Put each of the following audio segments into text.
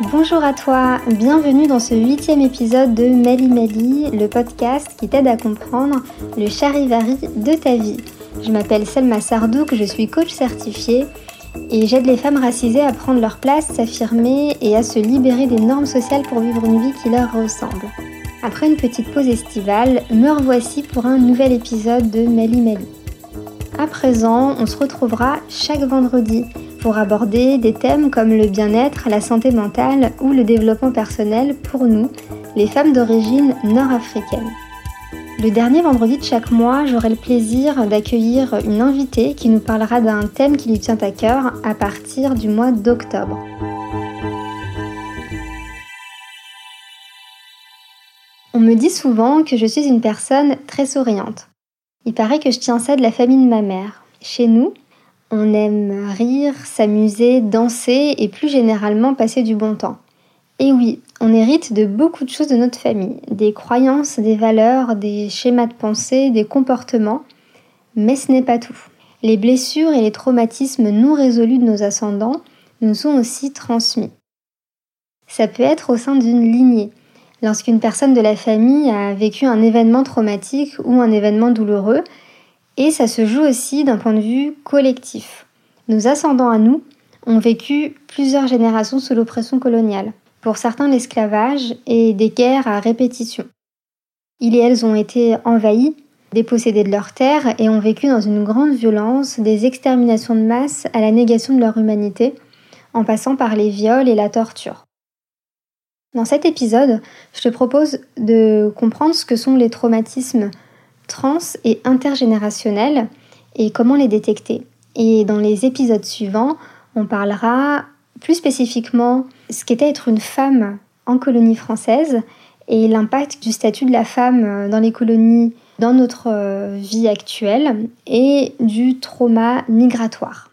Bonjour à toi, bienvenue dans ce huitième épisode de Mali Mali, le podcast qui t'aide à comprendre le charivari de ta vie. Je m'appelle Selma Sardouk, je suis coach certifiée et j'aide les femmes racisées à prendre leur place, s'affirmer et à se libérer des normes sociales pour vivre une vie qui leur ressemble. Après une petite pause estivale, me revoici pour un nouvel épisode de Mali Mali. À présent, on se retrouvera chaque vendredi pour aborder des thèmes comme le bien-être, la santé mentale ou le développement personnel pour nous, les femmes d'origine nord-africaine. Le dernier vendredi de chaque mois, j'aurai le plaisir d'accueillir une invitée qui nous parlera d'un thème qui lui tient à cœur à partir du mois d'octobre. On me dit souvent que je suis une personne très souriante. Il paraît que je tiens ça de la famille de ma mère. Chez nous, on aime rire, s'amuser, danser et plus généralement passer du bon temps. Et oui, on hérite de beaucoup de choses de notre famille, des croyances, des valeurs, des schémas de pensée, des comportements, mais ce n'est pas tout. Les blessures et les traumatismes non résolus de nos ascendants nous sont aussi transmis. Ça peut être au sein d'une lignée. Lorsqu'une personne de la famille a vécu un événement traumatique ou un événement douloureux, et ça se joue aussi d'un point de vue collectif. Nos ascendants à nous ont vécu plusieurs générations sous l'oppression coloniale, pour certains l'esclavage et des guerres à répétition. Ils et elles ont été envahis, dépossédés de leurs terres et ont vécu dans une grande violence des exterminations de masse à la négation de leur humanité, en passant par les viols et la torture. Dans cet épisode, je te propose de comprendre ce que sont les traumatismes trans et intergénérationnels et comment les détecter. Et dans les épisodes suivants, on parlera plus spécifiquement ce qu'était être une femme en colonie française et l'impact du statut de la femme dans les colonies dans notre euh, vie actuelle et du trauma migratoire.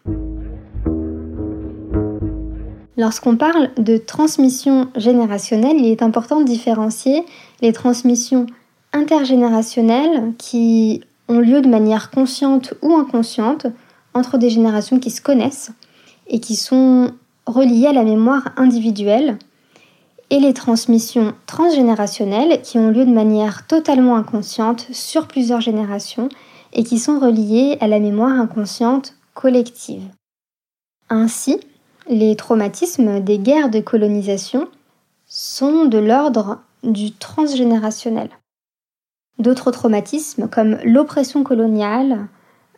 Lorsqu'on parle de transmission générationnelle, il est important de différencier les transmissions intergénérationnelles qui ont lieu de manière consciente ou inconsciente entre des générations qui se connaissent et qui sont reliées à la mémoire individuelle, et les transmissions transgénérationnelles qui ont lieu de manière totalement inconsciente sur plusieurs générations et qui sont reliées à la mémoire inconsciente collective. Ainsi, les traumatismes des guerres de colonisation sont de l'ordre du transgénérationnel. D'autres traumatismes comme l'oppression coloniale,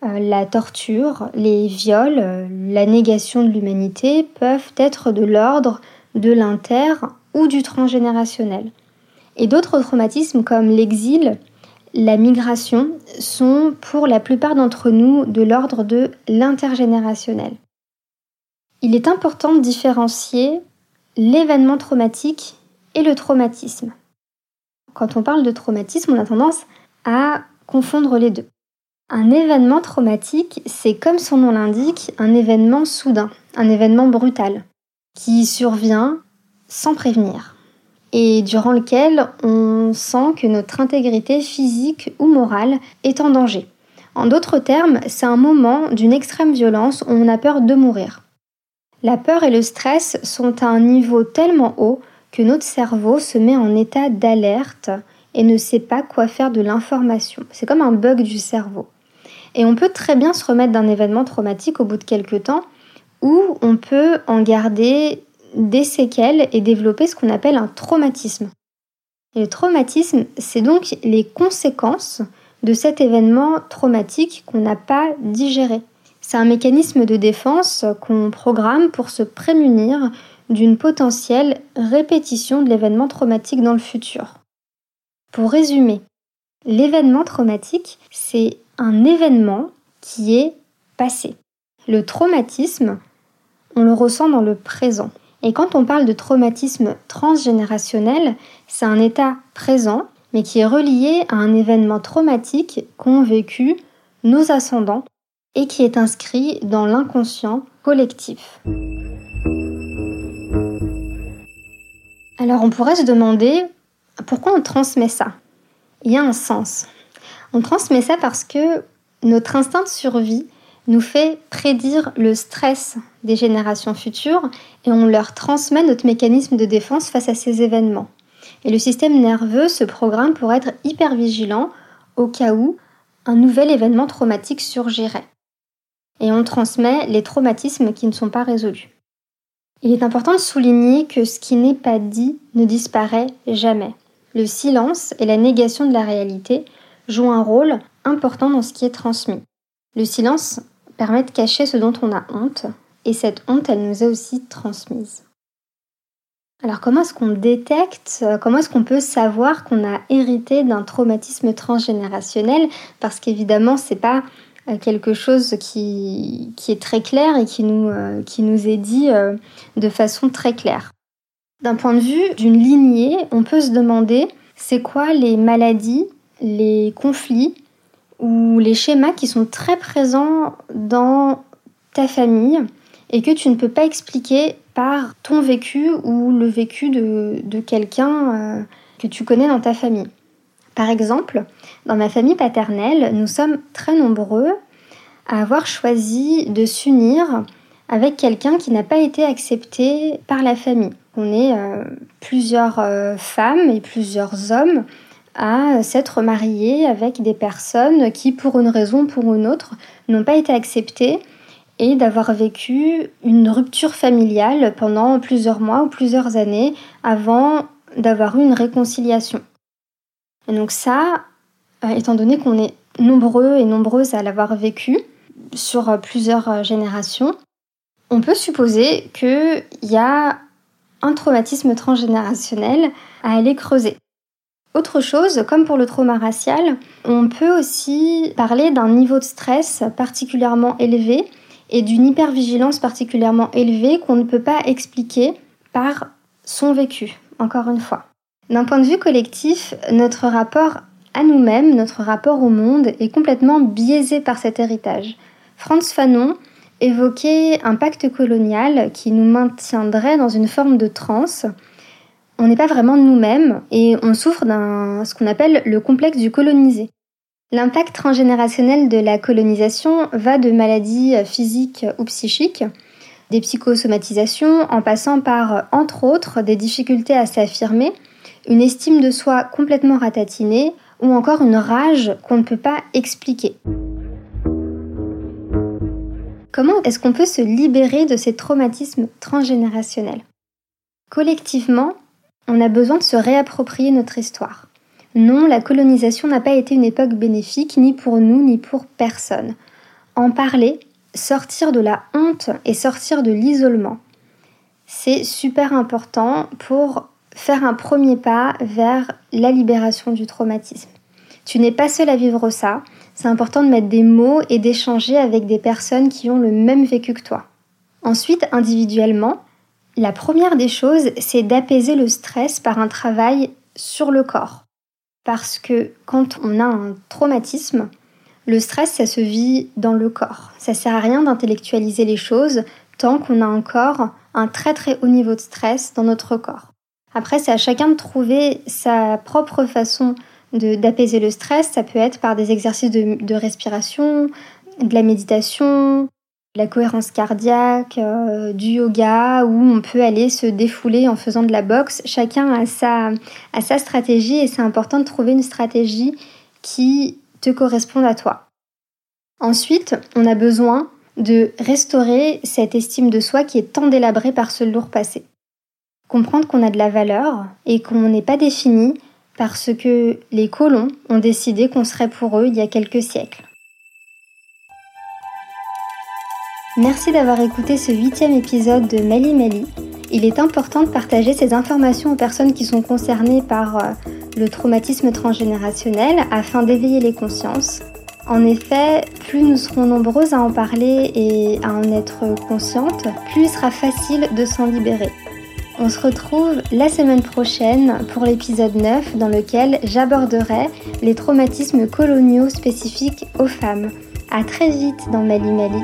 euh, la torture, les viols, euh, la négation de l'humanité peuvent être de l'ordre de l'inter ou du transgénérationnel. Et d'autres traumatismes comme l'exil, la migration sont pour la plupart d'entre nous de l'ordre de l'intergénérationnel. Il est important de différencier l'événement traumatique et le traumatisme. Quand on parle de traumatisme, on a tendance à confondre les deux. Un événement traumatique, c'est comme son nom l'indique, un événement soudain, un événement brutal, qui survient sans prévenir, et durant lequel on sent que notre intégrité physique ou morale est en danger. En d'autres termes, c'est un moment d'une extrême violence où on a peur de mourir. La peur et le stress sont à un niveau tellement haut que notre cerveau se met en état d'alerte et ne sait pas quoi faire de l'information. C'est comme un bug du cerveau. Et on peut très bien se remettre d'un événement traumatique au bout de quelques temps, ou on peut en garder des séquelles et développer ce qu'on appelle un traumatisme. Le traumatisme, c'est donc les conséquences de cet événement traumatique qu'on n'a pas digéré. C'est un mécanisme de défense qu'on programme pour se prémunir d'une potentielle répétition de l'événement traumatique dans le futur. Pour résumer, l'événement traumatique, c'est un événement qui est passé. Le traumatisme, on le ressent dans le présent. Et quand on parle de traumatisme transgénérationnel, c'est un état présent, mais qui est relié à un événement traumatique qu'ont vécu nos ascendants et qui est inscrit dans l'inconscient collectif. Alors on pourrait se demander pourquoi on transmet ça? Il y a un sens. On transmet ça parce que notre instinct de survie nous fait prédire le stress des générations futures et on leur transmet notre mécanisme de défense face à ces événements. Et le système nerveux se programme pour être hyper vigilant au cas où un nouvel événement traumatique surgirait. Et on transmet les traumatismes qui ne sont pas résolus. Il est important de souligner que ce qui n'est pas dit ne disparaît jamais. Le silence et la négation de la réalité jouent un rôle important dans ce qui est transmis. Le silence permet de cacher ce dont on a honte, et cette honte, elle nous est aussi transmise. Alors comment est-ce qu'on détecte, comment est-ce qu'on peut savoir qu'on a hérité d'un traumatisme transgénérationnel? Parce qu'évidemment, c'est pas euh, quelque chose qui, est très clair et qui nous, euh, est dit euh, de façon très claire. D'un point de vue d'une lignée, on peut se demander c'est quoi les maladies, les conflits ou les schémas qui sont très présents dans ta famille et que tu ne peux pas expliquer par ton vécu ou le vécu de, quelqu'un euh, que tu connais dans ta famille? Par exemple, dans ma famille paternelle, nous sommes très nombreux à avoir choisi de s'unir avec quelqu'un qui n'a pas été accepté par la famille. On est euh, plusieurs euh, femmes et plusieurs hommes à s'être mariés avec des personnes qui, pour une raison ou pour une autre, n'ont pas été acceptées et d'avoir vécu une rupture familiale pendant plusieurs mois ou plusieurs années avant d'avoir eu une réconciliation. Et donc ça, euh, étant donné qu'on est nombreux et nombreuses à l'avoir vécu sur plusieurs générations, on peut supposer qu'il y a un traumatisme transgénérationnel à aller creuser. Autre chose, comme pour le trauma racial, on peut aussi parler d'un niveau de stress particulièrement élevé et d'une hypervigilance particulièrement élevée qu'on ne peut pas expliquer par son vécu, encore une fois. D'un point de vue collectif, notre rapport à nous-mêmes, notre rapport au monde est complètement biaisé par cet héritage. Franz Fanon évoquait un pacte colonial qui nous maintiendrait dans une forme de transe on n'est pas vraiment nous-mêmes et on souffre d'un ce qu'on appelle le complexe du colonisé. L'impact transgénérationnel de la colonisation va de maladies physiques ou psychiques, des psychosomatisations, en passant par, entre autres, des difficultés à s'affirmer, une estime de soi complètement ratatinée ou encore une rage qu'on ne peut pas expliquer. Comment est-ce qu'on peut se libérer de ces traumatismes transgénérationnels? Collectivement, on a besoin de se réapproprier notre histoire. Non, la colonisation n'a pas été une époque bénéfique, ni pour nous, ni pour personne. En parler, sortir de la honte et sortir de l'isolement, c'est super important pour faire un premier pas vers la libération du traumatisme. Tu n'es pas seul à vivre ça, c'est important de mettre des mots et d'échanger avec des personnes qui ont le même vécu que toi. Ensuite, individuellement, la première des choses, c'est d'apaiser le stress par un travail sur le corps. Parce que quand on a un traumatisme, le stress, ça se vit dans le corps. Ça sert à rien d'intellectualiser les choses tant qu'on a encore un très très haut niveau de stress dans notre corps. Après, c'est à chacun de trouver sa propre façon d'apaiser le stress. Ça peut être par des exercices de respiration, de la méditation, la cohérence cardiaque, euh, du yoga, où on peut aller se défouler en faisant de la boxe. Chacun a sa, a sa stratégie et c'est important de trouver une stratégie qui te corresponde à toi. Ensuite, on a besoin de restaurer cette estime de soi qui est tant délabrée par ce lourd passé. Comprendre qu'on a de la valeur et qu'on n'est pas défini parce que les colons ont décidé qu'on serait pour eux il y a quelques siècles. Merci d'avoir écouté ce huitième épisode de Mali Mali. Il est important de partager ces informations aux personnes qui sont concernées par euh, le traumatisme transgénérationnel afin d'éveiller les consciences. En effet, plus nous serons nombreuses à en parler et à en être conscientes, plus il sera facile de s'en libérer. On se retrouve la semaine prochaine pour l'épisode 9 dans lequel j'aborderai les traumatismes coloniaux spécifiques aux femmes. A très vite dans Mali Mali.